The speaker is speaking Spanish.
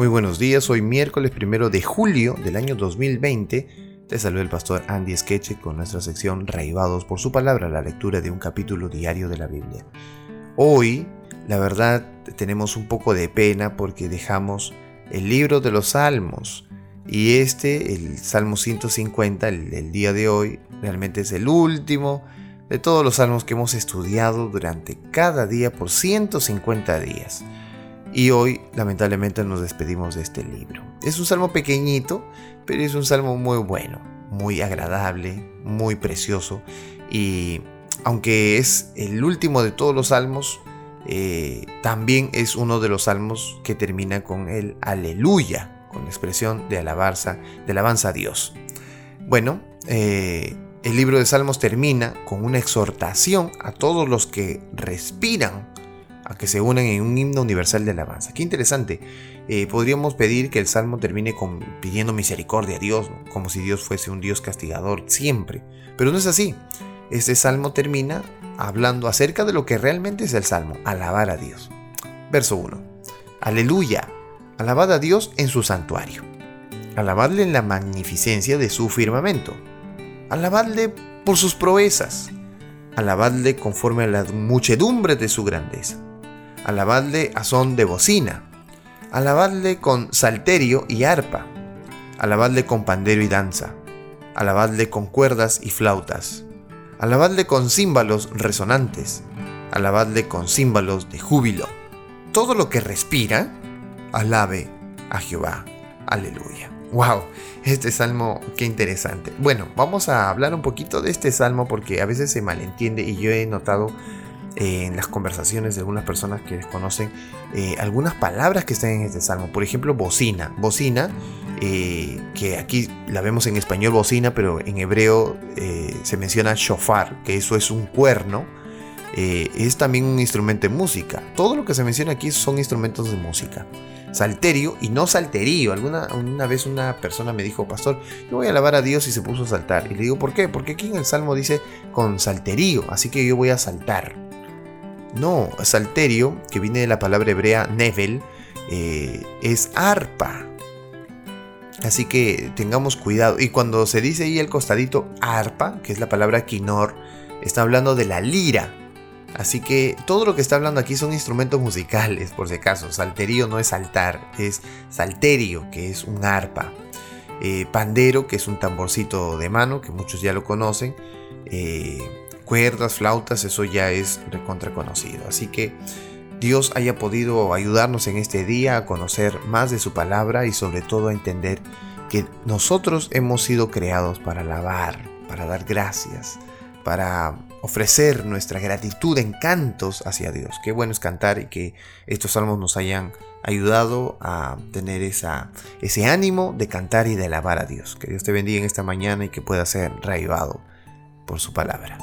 Muy buenos días, hoy miércoles primero de julio del año 2020. Te saluda el pastor Andy Skeche con nuestra sección Raivados por su palabra, la lectura de un capítulo diario de la Biblia. Hoy, la verdad, tenemos un poco de pena porque dejamos el libro de los Salmos. Y este, el Salmo 150, el, el día de hoy, realmente es el último de todos los salmos que hemos estudiado durante cada día por 150 días. Y hoy lamentablemente nos despedimos de este libro. Es un salmo pequeñito, pero es un salmo muy bueno, muy agradable, muy precioso. Y aunque es el último de todos los salmos, eh, también es uno de los salmos que termina con el aleluya, con la expresión de alabanza, de alabanza a Dios. Bueno, eh, el libro de Salmos termina con una exhortación a todos los que respiran a que se unan en un himno universal de alabanza. Qué interesante. Eh, podríamos pedir que el salmo termine pidiendo misericordia a Dios, como si Dios fuese un Dios castigador siempre. Pero no es así. Este salmo termina hablando acerca de lo que realmente es el salmo, alabar a Dios. Verso 1. Aleluya. Alabad a Dios en su santuario. Alabadle en la magnificencia de su firmamento. Alabadle por sus proezas. Alabadle conforme a la muchedumbre de su grandeza alabadle a son de bocina, alabadle con salterio y arpa, alabadle con pandero y danza, alabadle con cuerdas y flautas, alabadle con címbalos resonantes, alabadle con címbalos de júbilo. Todo lo que respira, alabe a Jehová. Aleluya. ¡Wow! Este salmo, qué interesante. Bueno, vamos a hablar un poquito de este salmo porque a veces se malentiende y yo he notado en las conversaciones de algunas personas que desconocen eh, algunas palabras que están en este salmo. Por ejemplo, bocina. Bocina, eh, que aquí la vemos en español bocina, pero en hebreo eh, se menciona shofar, que eso es un cuerno. es también un instrumento de música. Todo lo que se menciona aquí son instrumentos de música. Salterio y no salterío. Alguna una vez una persona me dijo, pastor, yo voy a alabar a Dios y se puso a saltar. Y le digo, ¿por qué? Porque aquí en el Salmo dice con salterío, así que yo voy a saltar. No, salterio, que viene de la palabra hebrea nevel, eh, es arpa. Así que tengamos cuidado. Y cuando se dice ahí el costadito arpa, que es la palabra quinor, está hablando de la lira. Así que todo lo que está hablando aquí son instrumentos musicales, por si acaso. Salterio no es saltar, es salterio, que es un arpa. Eh, pandero, que es un tamborcito de mano, que muchos ya lo conocen. Eh, cuerdas, flautas, eso ya es recontra conocido. Así que Dios haya podido ayudarnos en este día a conocer más de su palabra y sobre todo a entender que nosotros hemos sido creados para alabar, para dar gracias, para ofrecer nuestra gratitud en cantos hacia Dios. Qué bueno es cantar y que estos salmos nos hayan ayudado a tener esa, ese ánimo de cantar y de alabar a Dios. Que Dios te bendiga en esta mañana y que pueda ser reavivado por su palabra.